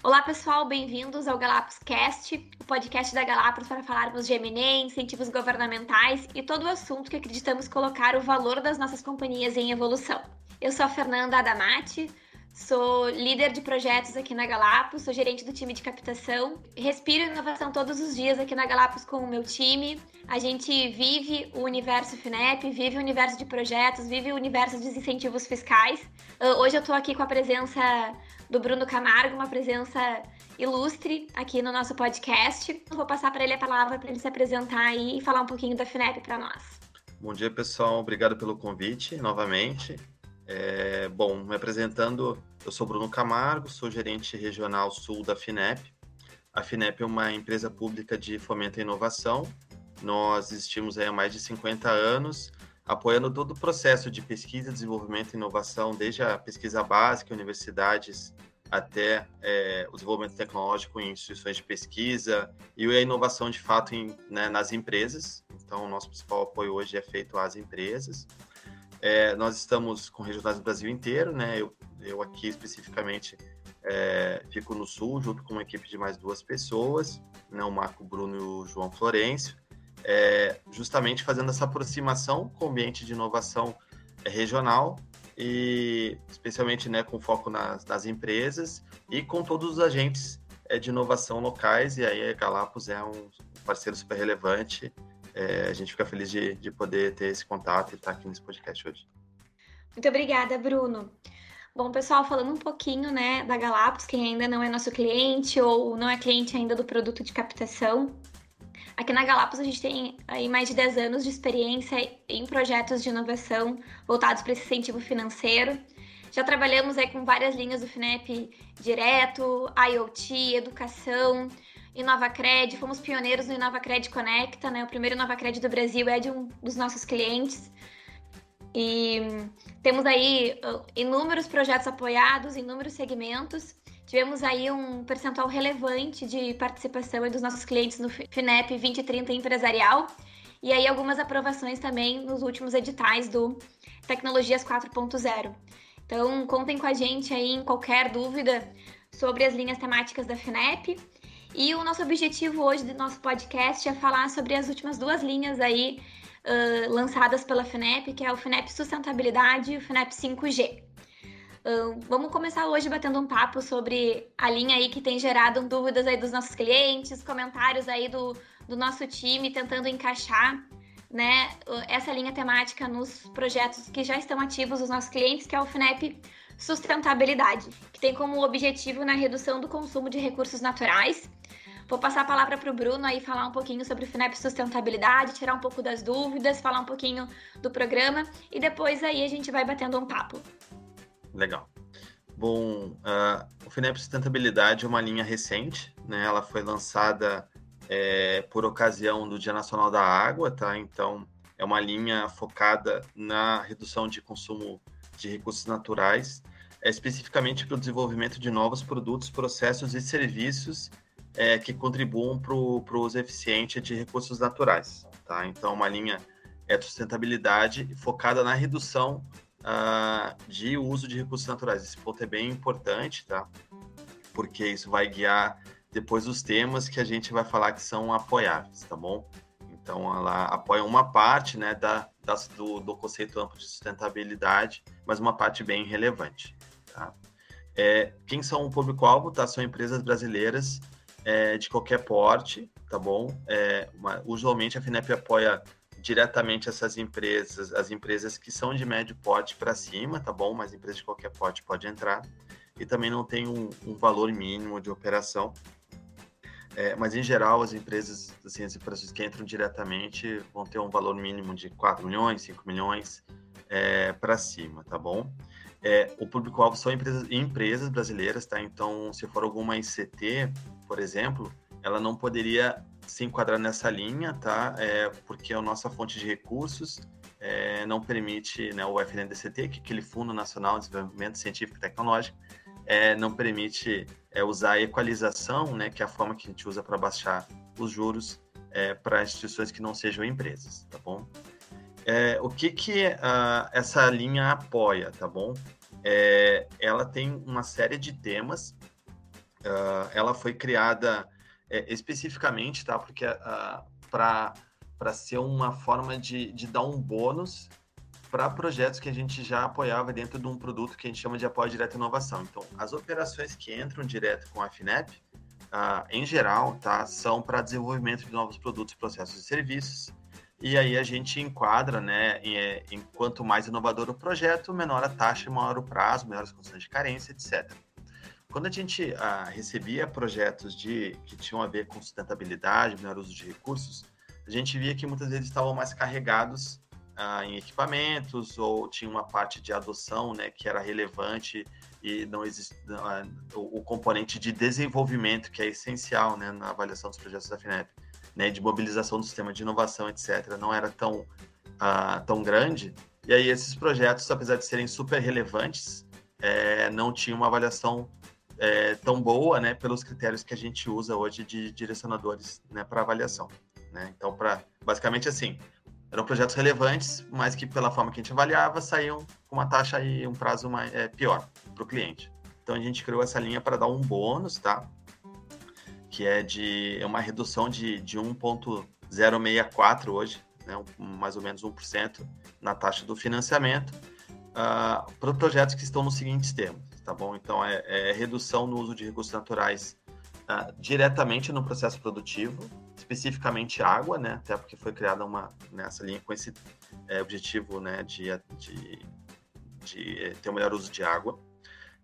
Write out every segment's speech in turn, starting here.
Olá, pessoal, bem-vindos ao Galapos Cast, o podcast da Galapos para falarmos de M&A, incentivos governamentais e todo o assunto que acreditamos colocar o valor das nossas companhias em evolução. Eu sou a Fernanda Adamati, Sou líder de projetos aqui na Galapos, sou gerente do time de captação. Respiro inovação todos os dias aqui na Galapos com o meu time. A gente vive o universo FINEP, vive o universo de projetos, vive o universo dos incentivos fiscais. Ah, hoje eu estou aqui com a presença do Bruno Camargo, uma presença ilustre aqui no nosso podcast. Vou passar para ele a palavra para ele se apresentar e falar um pouquinho da FINEP para nós. Bom dia, pessoal. Obrigado pelo convite novamente. É, bom, me apresentando, eu sou Bruno Camargo, sou gerente regional sul da FINEP. A FINEP é uma empresa pública de fomento à inovação. Nós existimos há mais de 50 anos, apoiando todo o processo de pesquisa, desenvolvimento e inovação, desde a pesquisa básica, universidades, até é, o desenvolvimento tecnológico em instituições de pesquisa e a inovação de fato em, né, nas empresas. Então, o nosso principal apoio hoje é feito às empresas. É, nós estamos com regionais do Brasil inteiro, né? Eu, eu aqui especificamente é, fico no sul, junto com uma equipe de mais duas pessoas, né? o Marco Bruno e o João Florencio, é, justamente fazendo essa aproximação com o ambiente de inovação é, regional e especialmente né, com foco nas, nas empresas e com todos os agentes é, de inovação locais, e aí a Galapos é um parceiro super relevante é, a gente fica feliz de, de poder ter esse contato e estar aqui nesse podcast hoje. Muito obrigada, Bruno. Bom, pessoal, falando um pouquinho, né, da Galapos, quem ainda não é nosso cliente ou não é cliente ainda do produto de captação, Aqui na Galapos a gente tem aí mais de 10 anos de experiência em projetos de inovação voltados para esse incentivo financeiro. Já trabalhamos aí com várias linhas do FINEP direto, IoT, educação, InovaCred, fomos pioneiros no InovaCred Conecta, né? O primeiro InovaCred do Brasil é de um dos nossos clientes. E temos aí uh, inúmeros projetos apoiados, inúmeros segmentos. Tivemos aí um percentual relevante de participação dos nossos clientes no FINEP 2030 empresarial. E aí algumas aprovações também nos últimos editais do Tecnologias 4.0. Então, contem com a gente aí em qualquer dúvida sobre as linhas temáticas da FINEP. E o nosso objetivo hoje do nosso podcast é falar sobre as últimas duas linhas aí uh, lançadas pela FINEP, que é o FINEP Sustentabilidade e o FINEP 5G. Uh, vamos começar hoje batendo um papo sobre a linha aí que tem gerado dúvidas aí dos nossos clientes, comentários aí do, do nosso time, tentando encaixar né, essa linha temática nos projetos que já estão ativos dos nossos clientes, que é o FINEP Sustentabilidade, que tem como objetivo na redução do consumo de recursos naturais Vou passar a palavra para o Bruno aí falar um pouquinho sobre o FINEP Sustentabilidade, tirar um pouco das dúvidas, falar um pouquinho do programa e depois aí a gente vai batendo um papo. Legal. Bom, uh, o FINEP Sustentabilidade é uma linha recente, né? Ela foi lançada é, por ocasião do Dia Nacional da Água, tá? Então, é uma linha focada na redução de consumo de recursos naturais, é, especificamente para o desenvolvimento de novos produtos, processos e serviços é, que contribuam para o uso eficiente de recursos naturais. Tá? Então, uma linha é de sustentabilidade focada na redução uh, de uso de recursos naturais. Esse ponto é bem importante, tá? porque isso vai guiar depois os temas que a gente vai falar que são apoiáveis, tá bom? Então, ela apoia uma parte né, da, das, do, do conceito amplo de sustentabilidade, mas uma parte bem relevante. Tá? É, quem são o público-alvo? Tá? São empresas brasileiras é, de qualquer porte, tá bom? É, uma, usualmente a FINEP apoia diretamente essas empresas, as empresas que são de médio porte para cima, tá bom? Mas empresa de qualquer porte pode entrar. E também não tem um, um valor mínimo de operação. É, mas em geral, as empresas, assim, as empresas que entram diretamente vão ter um valor mínimo de 4 milhões, 5 milhões é, para cima, tá bom? É, o público-alvo são empresas, empresas brasileiras, tá? Então, se for alguma ICT, por exemplo, ela não poderia se enquadrar nessa linha, tá? É, porque a nossa fonte de recursos é, não permite, né, o FNDCT, que é aquele Fundo Nacional de Desenvolvimento Científico e Tecnológico, é, não permite é, usar a equalização, né, que é a forma que a gente usa para baixar os juros é, para instituições que não sejam empresas, tá bom? É, o que que uh, essa linha apoia, tá bom? É, ela tem uma série de temas uh, ela foi criada é, especificamente, tá? Porque uh, para ser uma forma de, de dar um bônus para projetos que a gente já apoiava dentro de um produto que a gente chama de apoio direto à inovação. Então, as operações que entram direto com a FINEP, uh, em geral, tá, são para desenvolvimento de novos produtos, processos e serviços. E aí a gente enquadra, né, em, é, em quanto mais inovador o projeto, menor a taxa, maior o prazo, melhores condições de carência, etc. Quando a gente uh, recebia projetos de que tinham a ver com sustentabilidade, melhor uso de recursos, a gente via que muitas vezes estavam mais carregados uh, em equipamentos ou tinha uma parte de adoção, né, que era relevante e não existe uh, o, o, componente de desenvolvimento que é essencial, né, na avaliação dos projetos da FINEP, né, de mobilização do sistema de inovação, etc. Não era tão tão grande. E aí esses projetos, apesar de serem super relevantes, é, não tinham uma avaliação é, tão boa, né, pelos critérios que a gente usa hoje de direcionadores, né, para avaliação, né? Então, para basicamente assim, eram projetos relevantes, mas que pela forma que a gente avaliava saíam com uma taxa e um prazo mais, é, pior para o cliente. Então a gente criou essa linha para dar um bônus, tá? Que é de é uma redução de, de 1,064 hoje, né? Um, mais ou menos 1% na taxa do financiamento, uh, para projetos que estão nos seguintes termos tá bom? Então, é, é redução no uso de recursos naturais uh, diretamente no processo produtivo, especificamente água, né? Até porque foi criada uma nessa linha com esse é, objetivo, né? De, de, de, ter um melhor uso de água.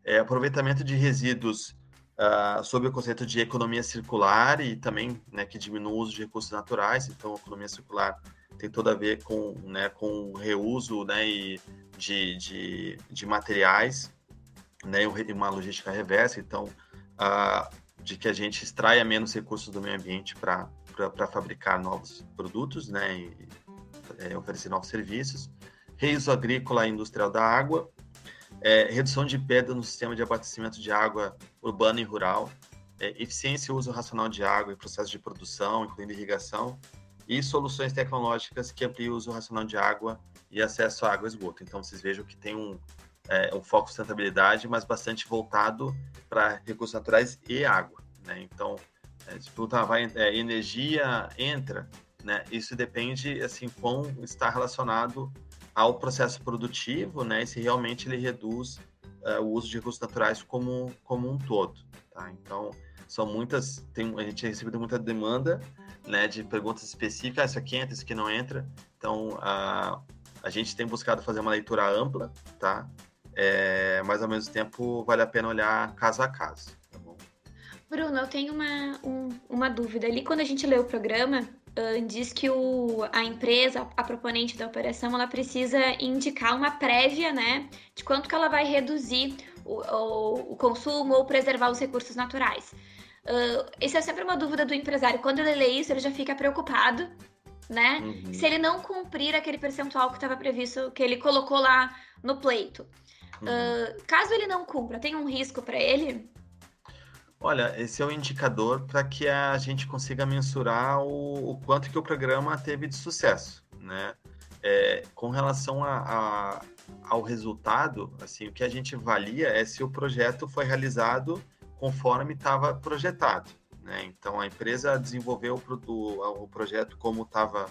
É, aproveitamento de resíduos uh, sob o conceito de economia circular e também, né? Que diminui o uso de recursos naturais. Então, economia circular tem tudo a ver com, né? Com o reuso, né? E de, de, de materiais né, uma logística reversa, então, de que a gente extraia menos recursos do meio ambiente para fabricar novos produtos, né, e é, oferecer novos serviços, reuso agrícola e industrial da água, é, redução de perda no sistema de abastecimento de água urbana e rural, é, eficiência e uso racional de água e processos de produção, incluindo irrigação, e soluções tecnológicas que ampliem o uso racional de água e acesso à água e esgoto. Então, vocês vejam que tem um, é, um foco sustentabilidade, mas bastante voltado para recursos naturais e água. Né? Então, é, tipo, tá, vai, é, energia entra, né? Isso depende, assim, quão está relacionado ao processo produtivo, né? E se realmente ele reduz uh, o uso de recursos naturais como, como um todo, tá? Então, são muitas, tem, a gente recebido muita demanda, né? De perguntas específicas, ah, isso aqui entra, isso aqui não entra. Então, uh, a gente tem buscado fazer uma leitura ampla, tá? é, mas ao mesmo tempo vale a pena olhar caso a caso. Bruno, eu tenho uma, um, uma dúvida. Ali, quando a gente lê o programa, uh, diz que o, a empresa, a proponente da operação, ela precisa indicar uma prévia, né, de quanto que ela vai reduzir o, o, o consumo ou preservar os recursos naturais. Uh, essa é sempre uma dúvida do empresário. Quando ele lê isso, ele já fica preocupado, né? Uhum. Se ele não cumprir aquele percentual que estava previsto, que ele colocou lá no pleito. Uh, caso ele não cumpra, tem um risco para ele? Olha, esse é um indicador para que a gente consiga mensurar o, o, quanto que o programa teve de sucesso, né? É, com relação a, a, ao resultado, assim, o que a gente avalia é se o projeto foi realizado conforme estava projetado, né? Então a empresa desenvolveu o, o projeto como estava,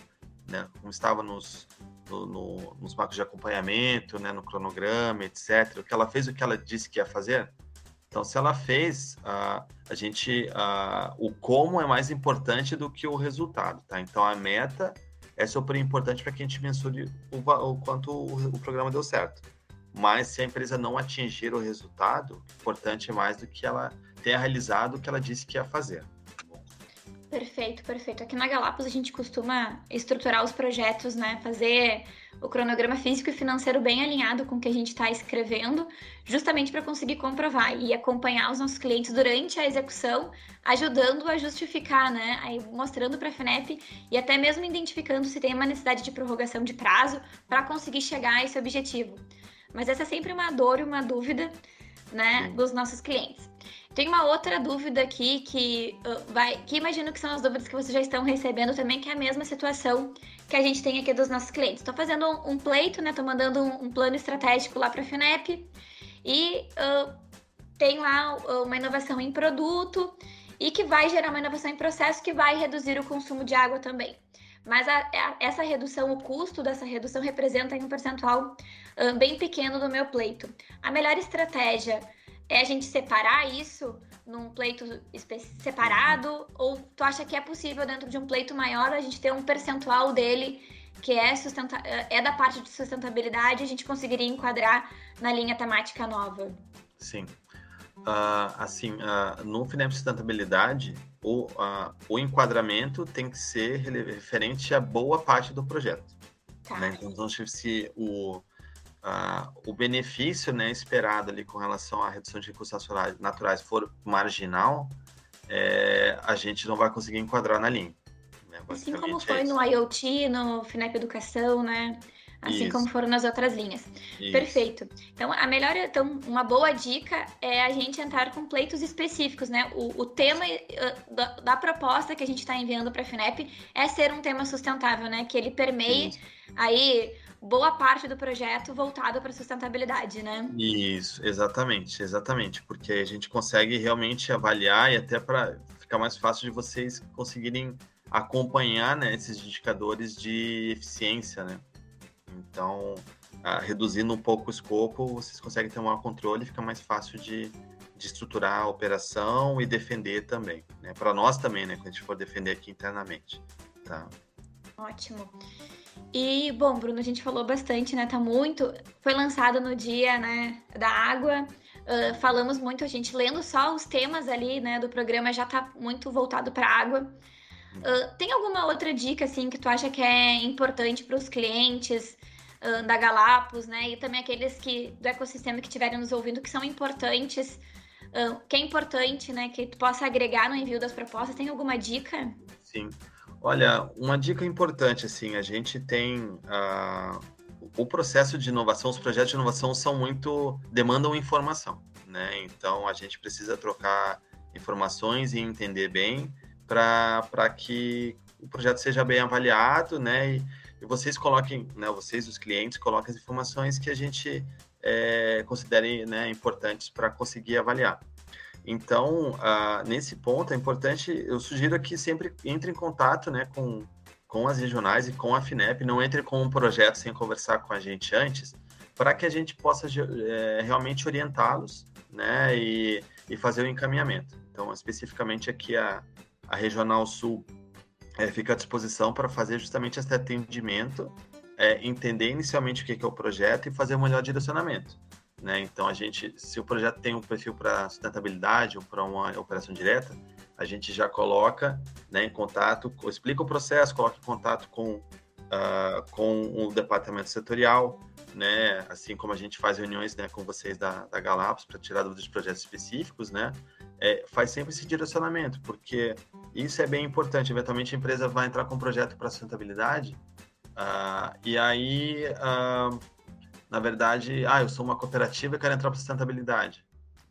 né, como estava nos, no, no, nos marcos de acompanhamento, né, no cronograma, etc. O que ela fez, o que ela disse que ia fazer. Então, se ela fez, uh, a gente, uh, o como é mais importante do que o resultado, tá? Então, a meta é super importante para que a gente mensure o, o quanto o, o, programa deu certo. Mas se a empresa não atingir o resultado, importante é mais do que ela tenha realizado o que ela disse que ia fazer. Perfeito, perfeito. Aqui na Galápagos a gente costuma estruturar os projetos, né? Fazer o cronograma físico e financeiro bem alinhado com o que a gente está escrevendo, justamente para conseguir comprovar e acompanhar os nossos clientes durante a execução, ajudando a justificar, né? Aí mostrando para a FNEP e até mesmo identificando se tem uma necessidade de prorrogação de prazo para conseguir chegar a esse objetivo. Mas essa é sempre uma dor e uma dúvida, né, dos nossos clientes. Tem uma outra dúvida aqui que uh, vai, que imagino que são as dúvidas que vocês já estão recebendo também, que é a mesma situação que a gente tem aqui dos nossos clientes. Estou fazendo um, um, pleito, né? Estou mandando um, um, plano estratégico lá para a FINEP e uh, tem lá uma inovação em produto e que vai gerar uma inovação em processo que vai reduzir o consumo de água também. Mas a, a, essa redução, o custo dessa redução representa um percentual bem pequeno do meu pleito. A melhor estratégia é a gente separar isso num pleito separado? Ou tu acha que é possível, dentro de um pleito maior, a gente ter um percentual dele que é, sustenta é da parte de sustentabilidade, a gente conseguiria enquadrar na linha temática nova? Sim. Uh, assim, uh, no FINEP Sustentabilidade, o, uh, o enquadramento tem que ser referente a boa parte do projeto. Tá. Né? Então, se o, o benefício né, esperado ali com relação à redução de recursos naturais for marginal, é, a gente não vai conseguir enquadrar na linha. Né? Assim como foi é no IoT, no FINEP Educação, né? Assim Isso. como foram nas outras linhas. Isso. Perfeito. Então, a melhor, então, uma boa dica é a gente entrar com pleitos específicos, né? O, o tema uh, da, da, proposta que a gente está enviando para a FINEP é ser um tema sustentável, né? Que ele permeie Isso. aí boa parte do projeto voltado para sustentabilidade, né? Isso, exatamente, exatamente, porque a gente consegue realmente avaliar e até para ficar mais fácil de vocês conseguirem acompanhar né, esses indicadores de eficiência, né? Então, ah, reduzindo um pouco o escopo, vocês conseguem ter um maior controle e fica mais fácil de, de estruturar a operação e defender também. Né? Para nós também, né? Quando a gente for defender aqui internamente. Tá? Ótimo. E, bom, Bruno, a gente falou bastante, né? Tá muito. Foi lançado no dia né, da água. Uh, falamos muito, a gente lendo só os temas ali, né, do programa já tá muito voltado para água. Uh, tem alguma outra dica, assim, que tu acha que é importante para os clientes? da Galápagos, né? E também aqueles que do ecossistema que estiverem nos ouvindo que são importantes, uh, que é importante, né? Que tu possa agregar no envio das propostas. Tem alguma dica? Sim. Olha, uma dica importante, assim, a gente tem uh, o processo de inovação, os projetos de inovação são muito demandam informação, né? Então a gente precisa trocar informações e entender bem para que o projeto seja bem avaliado, né? E, e vocês coloquem, né, vocês, os clientes, coloquem as informações que a gente é, considere né, importantes para conseguir avaliar. Então, uh, nesse ponto, é importante, eu sugiro que sempre entre em contato né, com, com as regionais e com a FINEP, não entre com um projeto sem conversar com a gente antes, para que a gente possa é, realmente orientá-los né, e, e fazer o encaminhamento. Então, especificamente aqui a, a Regional Sul é, fica à disposição para fazer justamente esse atendimento, é, entender inicialmente o que é o projeto e fazer um melhor direcionamento. Né? Então, a gente, se o projeto tem um perfil para sustentabilidade ou para uma operação direta, a gente já coloca né, em contato, explica o processo, coloca em contato com, uh, com o departamento setorial, né, assim como a gente faz reuniões né, com vocês da, da para tirar dúvidas de projetos específicos, né, é, faz sempre esse direcionamento, porque isso é bem importante. Eventualmente a empresa vai entrar com um projeto para sustentabilidade, uh, e aí, uh, na verdade, ah, eu sou uma cooperativa e quero entrar para sustentabilidade.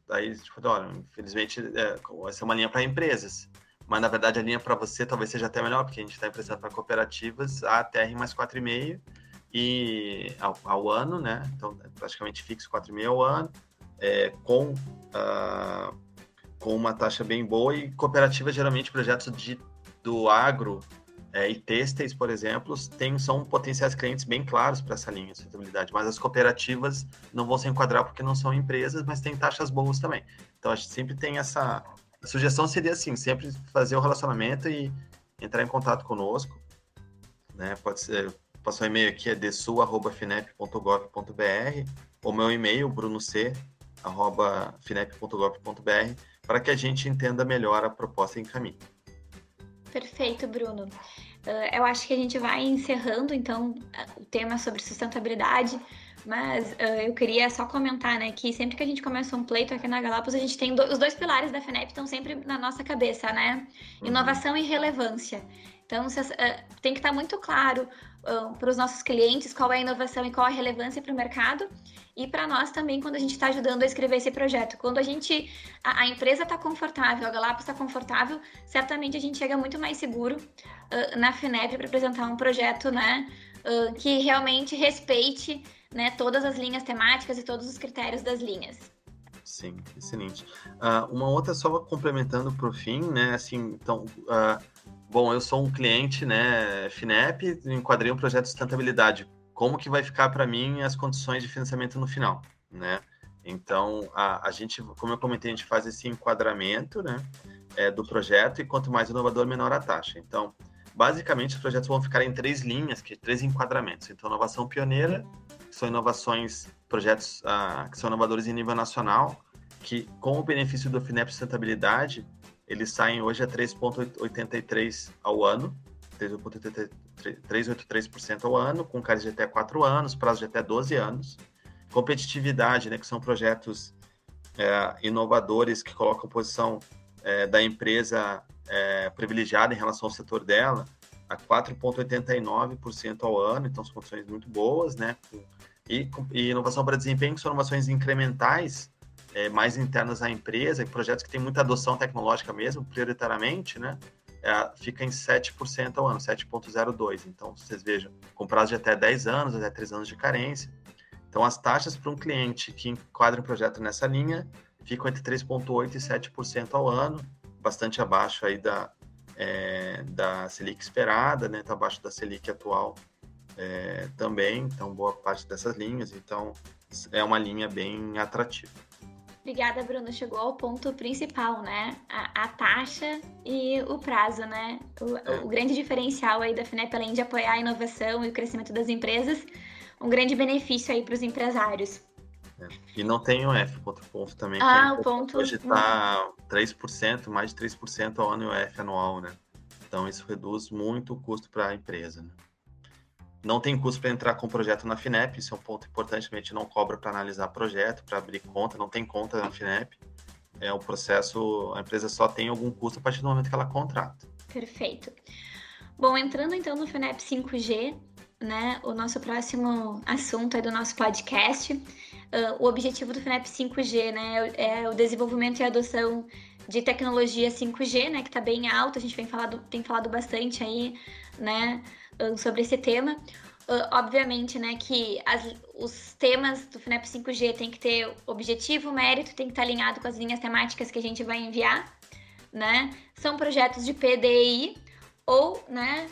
Daí, tipo, olha, infelizmente, é, essa é uma linha para empresas. Mas, na verdade, a linha para você talvez seja até melhor, porque a gente está emprestando para cooperativas a TR mais 4,5 e ao, ao, ano, né? Então, é praticamente fixo 4,5 ao ano, é, com uh, com uma taxa bem boa e cooperativas, geralmente, projetos de, do agro é, e têxteis, por exemplo, tem, são potenciais clientes bem claros para essa linha de sustentabilidade, mas as cooperativas não vão se enquadrar porque não são empresas, mas tem taxas boas também. Então, a gente sempre tem essa... A sugestão seria assim, sempre fazer o relacionamento e entrar em contato conosco, né? Pode ser, passar o e-mail aqui é desul@finep.gov.br ou meu e-mail brunoc@finep.gov.br para que a gente entenda melhor a proposta em caminho. Perfeito, Bruno. Uh, eu acho que a gente vai encerrando, então, o tema sobre sustentabilidade, mas uh, eu queria só comentar, né, que sempre que a gente começa um pleito aqui na Galápagos, a gente tem do, os dois pilares da FENEP estão sempre na nossa cabeça, né? Uhum. Inovação e relevância. Então, uh, tem que estar muito claro uh, para os nossos clientes qual é a inovação e qual a relevância para o mercado e para nós também quando a gente está ajudando a escrever esse projeto. Quando a gente, a, a empresa está confortável, a Galápagos está confortável, certamente a gente chega muito mais seguro uh, na FINEP para apresentar um projeto, né, uh, que realmente respeite, né, todas as linhas temáticas e todos os critérios das linhas. Sim, excelente. Uh, uma outra só complementando para o fim, né? Assim, então, uh, bom, eu sou um cliente, né? FINEP, enquadrei um projeto de sustentabilidade. Como que vai ficar para mim as condições de financiamento no final, né? Então, a, a gente, como eu comentei, a gente faz esse enquadramento, né? É, do projeto e quanto mais inovador, menor a taxa. Então, basicamente, os projetos vão ficar em três linhas, que três enquadramentos. Então, inovação pioneira, que são inovações, projetos uh, que são inovadores em nível nacional, que com o benefício do FINEP Sustentabilidade, eles saem hoje a 3,83% ao ano, 3,83% ao ano, com carga de até 4 anos, prazo de até 12 anos. Competitividade, né, que são projetos é, inovadores que colocam posição é, da empresa é, privilegiada em relação ao setor dela, a 4,89% ao ano, então são condições muito boas, né? E, e inovação para desempenho, que são inovações incrementais, é, mais internas à empresa, projetos que têm muita adoção tecnológica mesmo, prioritariamente, né? É, fica em 7% ao ano, 7,02%. Então, vocês vejam, com prazo de até 10 anos, até 3 anos de carência. Então, as taxas para um cliente que enquadra um projeto nessa linha ficam entre 3,8% e 7% ao ano, bastante abaixo aí da, é, da Selic esperada, né? Está abaixo da Selic atual é, também, então boa parte dessas linhas, então é uma linha bem atrativa. Obrigada, Bruno. Chegou ao ponto principal, né? A, a taxa e o prazo, né? O, é. o, grande diferencial aí da FINEP, além de apoiar a inovação e o crescimento das empresas, um grande benefício aí para os empresários. É. E não tem o F, outro ponto também. Ah, é o ponto. Hoje está 3%, mais de 3% ao ano F anual, né? Então isso reduz muito o custo para a empresa, né? Não tem custo para entrar com o projeto na FINEP, isso é um ponto importante, a gente não cobra para analisar projeto, para abrir conta, não tem conta na FINEP. É o processo, a empresa só tem algum custo a partir do momento que ela contrata. Perfeito. Bom, entrando então no FINEP 5G, né, o nosso próximo assunto é do nosso podcast. Uh, o objetivo do FINEP 5G, né, é o desenvolvimento e adoção de tecnologia 5G, né, que está bem alto, a gente tem falado, tem falado bastante aí, né, sobre esse tema. Uh, obviamente, né, que as, os temas do FINEP 5G tem que ter objetivo, mérito, tem que estar alinhado com as linhas temáticas que a gente vai enviar, né? São projetos de PDI ou, né,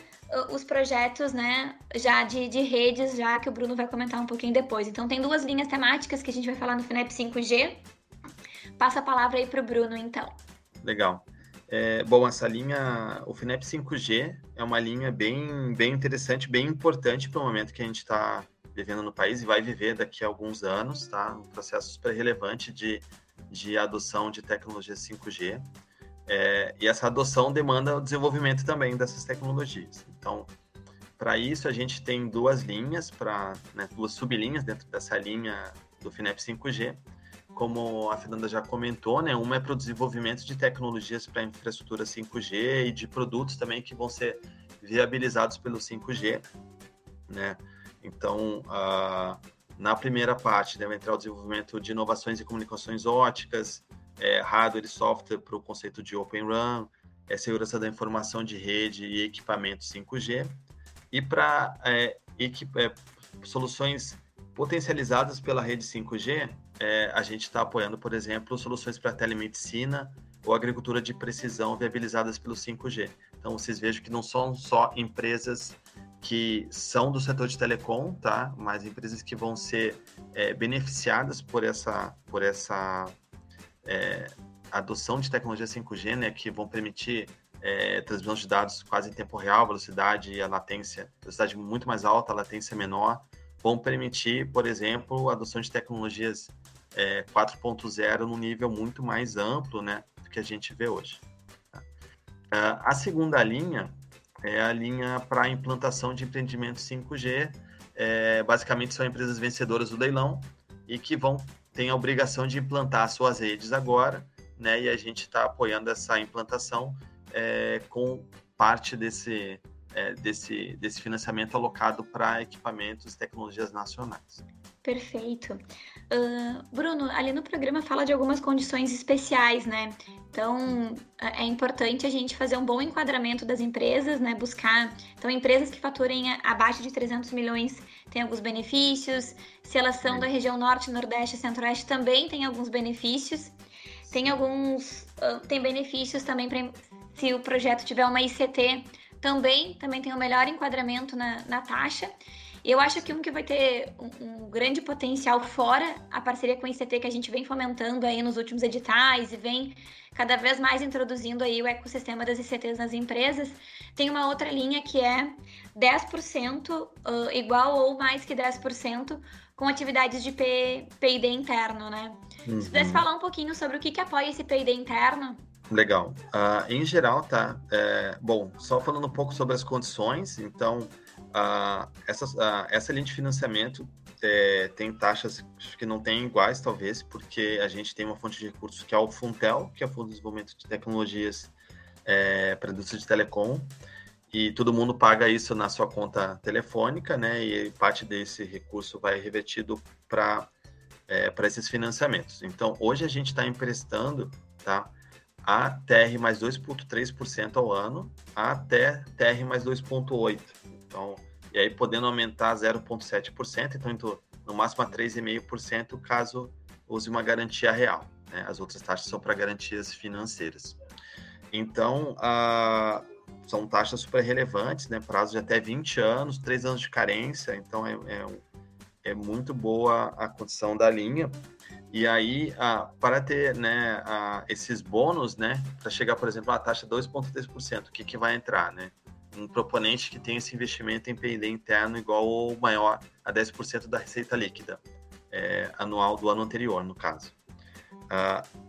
os projetos, né, já de, de redes, já que o Bruno vai comentar um pouquinho depois. Então, tem duas linhas temáticas que a gente vai falar no FINEP 5G. Passa a palavra aí para o Bruno, então. Legal. É, bom, essa linha, o FINEP 5G é uma linha bem, bem interessante, bem importante para o momento que a gente está vivendo no país e vai viver daqui a alguns anos, tá? Um processo super relevante de, de adoção de tecnologia 5G. É, e essa adoção demanda o desenvolvimento também dessas tecnologias. Então, para isso, a gente tem duas linhas, para né, duas sublinhas dentro dessa linha do FINEP 5G como a Fernanda já comentou, né, uma é para o desenvolvimento de tecnologias para infraestrutura 5G e de produtos também que vão ser viabilizados pelo 5G, né? Então, uh, na primeira parte deve entrar o desenvolvimento de inovações e comunicações óticas, é, hardware e software para o conceito de Open RAN, é, segurança da informação de rede e equipamento 5G, e para é, é, soluções potencializadas pela rede 5G, é, a gente está apoiando, por exemplo, soluções para telemedicina ou agricultura de precisão viabilizadas pelo 5G. Então, vocês vejam que não são só empresas que são do setor de telecom, tá? Mas empresas que vão ser é, beneficiadas por essa, por essa é, adoção de tecnologia 5G, né? Que vão permitir é, transmissão de dados quase em tempo real, velocidade e a latência, velocidade muito mais alta, latência menor, vão permitir, por exemplo, a adoção de tecnologias é, 4.0 num nível muito mais amplo né, do que a gente vê hoje. Tá? Uh, a segunda linha é a linha para implantação de empreendimentos 5G. É, basicamente são empresas vencedoras do leilão e que vão ter a obrigação de implantar suas redes agora, né? E a gente está apoiando essa implantação é, com parte desse, é, desse, desse financiamento alocado para equipamentos e tecnologias nacionais. Perfeito. Uh, Bruno, ali no programa fala de algumas condições especiais, né? Então, é, é importante a gente fazer um bom enquadramento das empresas, né? Buscar. Então, empresas que faturem abaixo de 300 milhões têm alguns benefícios. Se elas são da região norte, nordeste e centro-oeste, também tem alguns benefícios. Tem alguns. Tem benefícios também para se o projeto tiver uma ICT, também, também tem o um melhor enquadramento na, na taxa. Eu acho que um que vai ter um, um, grande potencial fora a parceria com o ICT que a gente vem fomentando aí nos últimos editais e vem cada vez mais introduzindo aí o ecossistema das ICTs nas empresas, tem uma outra linha que é 10% uh, igual ou mais que 10% com atividades de P&D interno, né? Uhum. Se pudesse falar um pouquinho sobre o que, que apoia esse P&D interno, Legal. Uh, em geral, tá? É, bom, só falando um pouco sobre as condições, então, uh, essa, uh, essa linha de financiamento é, tem taxas que não tem iguais, talvez, porque a gente tem uma fonte de recursos que é o Funtel, que é o Fundo de Desenvolvimento de Tecnologias é, para a Indústria de Telecom, e todo mundo paga isso na sua conta telefônica, né? E parte desse recurso vai revertido para é, para esses financiamentos. Então, hoje a gente está emprestando, tá? A TR mais 2,3% ao ano até TR mais 2,8%. Então, e aí podendo aumentar 0,7%, então no máximo a 3,5% caso use uma garantia real. Né? As outras taxas são para garantias financeiras. Então, a, são taxas super relevantes, né? prazo de até 20 anos, 3 anos de carência, então é, é, é muito boa a condição da linha. E aí, para ter né, esses bônus, né, para chegar, por exemplo, a taxa 2,3%, o que, que vai entrar? Né? Um proponente que tem esse investimento em P&D interno igual ou maior a 10% da receita líquida é, anual do ano anterior, no caso.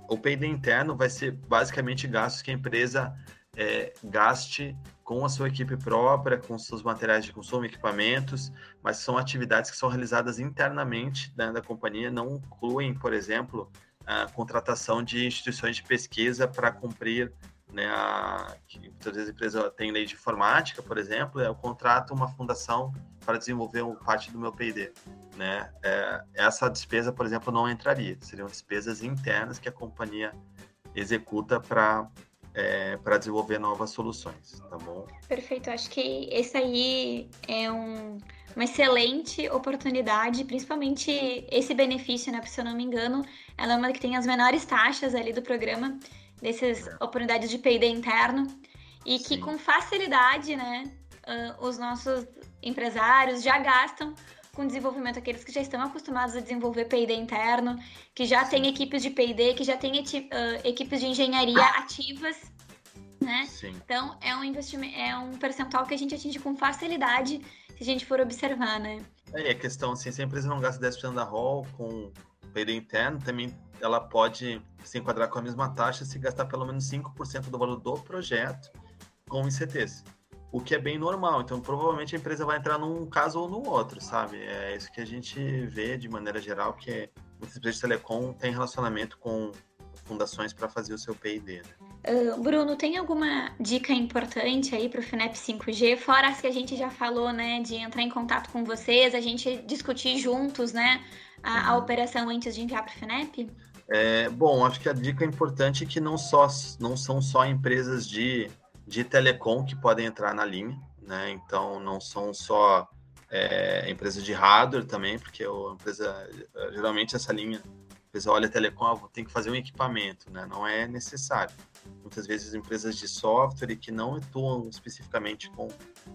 O P&D interno vai ser basicamente gastos que a empresa é, gaste com a sua equipe própria, com seus materiais de consumo, equipamentos, mas são atividades que são realizadas internamente da companhia, não incluem, por exemplo, a contratação de instituições de pesquisa para cumprir, né, a, que muitas vezes a empresa tem lei de informática, por exemplo, eu contrato uma fundação para desenvolver parte do meu P&D, né? É, essa despesa, por exemplo, não entraria, seriam despesas internas que a companhia executa para é, para desenvolver novas soluções, tá bom? Perfeito, acho que esse aí é um, uma excelente oportunidade, principalmente esse benefício, né? Se eu não me engano, ela é uma que tem as menores taxas ali do programa, dessas é. oportunidades de P&D interno, e Sim. que com facilidade, né, uh, os nossos empresários já gastam com desenvolvimento, aqueles que já estão acostumados a desenvolver P&D interno, que já têm equipes de P&D, que já têm uh, equipes de engenharia ativas, né? Sim. Então, é um investimento, é um percentual que a gente atinge com facilidade se a gente for observar, né? É, a questão, assim, se a empresa não gasta 10% da ROL com P&D interno, também ela pode se enquadrar com a mesma taxa se gastar pelo menos 5% do valor do projeto com ICTs o que é bem normal. Então, provavelmente a empresa vai entrar num caso ou no outro, sabe? É isso que a gente vê de maneira geral, que muitas empresas de telecom têm relacionamento com fundações para fazer o seu P&D. Né? Uh, Bruno, tem alguma dica importante aí para o FINEP 5G? Fora as que a gente já falou, né, de entrar em contato com vocês, a gente discutir juntos, né, a, uhum. a operação antes de enviar para o FINEP? É, bom, acho que a dica importante é que não, só, não são só empresas de de telecom que podem entrar na linha, né? Então não são só é, empresas de hardware também, porque a empresa geralmente essa linha, a empresa olha telecom, ah, tem que fazer um equipamento, né? Não é necessário. Muitas vezes empresas de software que não atuam especificamente com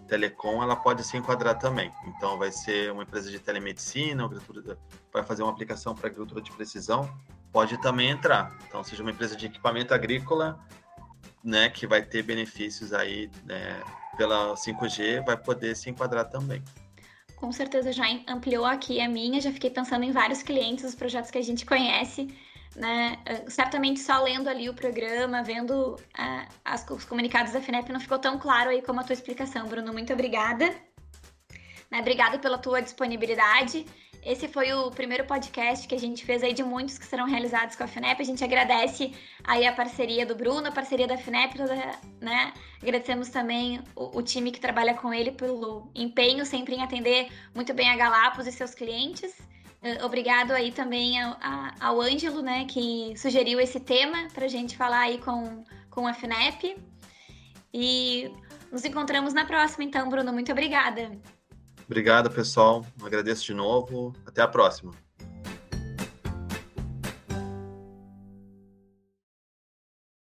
telecom, ela pode se enquadrar também. Então vai ser uma empresa de telemedicina, vai fazer uma aplicação para agricultura de precisão, pode também entrar. Então seja uma empresa de equipamento agrícola né, que vai ter benefícios aí né, pela 5G, vai poder se enquadrar também. Com certeza já ampliou aqui a minha, já fiquei pensando em vários clientes, os projetos que a gente conhece, né? Ah, certamente só lendo ali o programa, vendo uh, as, os comunicados da FINEP, não ficou tão claro aí como a tua explicação, Bruno. Muito obrigada. Né? Obrigada pela tua disponibilidade esse foi o primeiro podcast que a gente fez aí de muitos que serão realizados com a FINEP. A gente agradece aí a parceria do Bruno, a parceria da FINEP, né? Agradecemos também o, o, time que trabalha com ele pelo empenho sempre em atender muito bem a Galápagos e seus clientes. Uh, obrigado aí também ao, ao Ângelo, né, que sugeriu esse tema para a gente falar aí com, com a FINEP. E nos encontramos na próxima, então, Bruno. Muito obrigada. Obrigado, pessoal. Agradeço de novo. Até a próxima.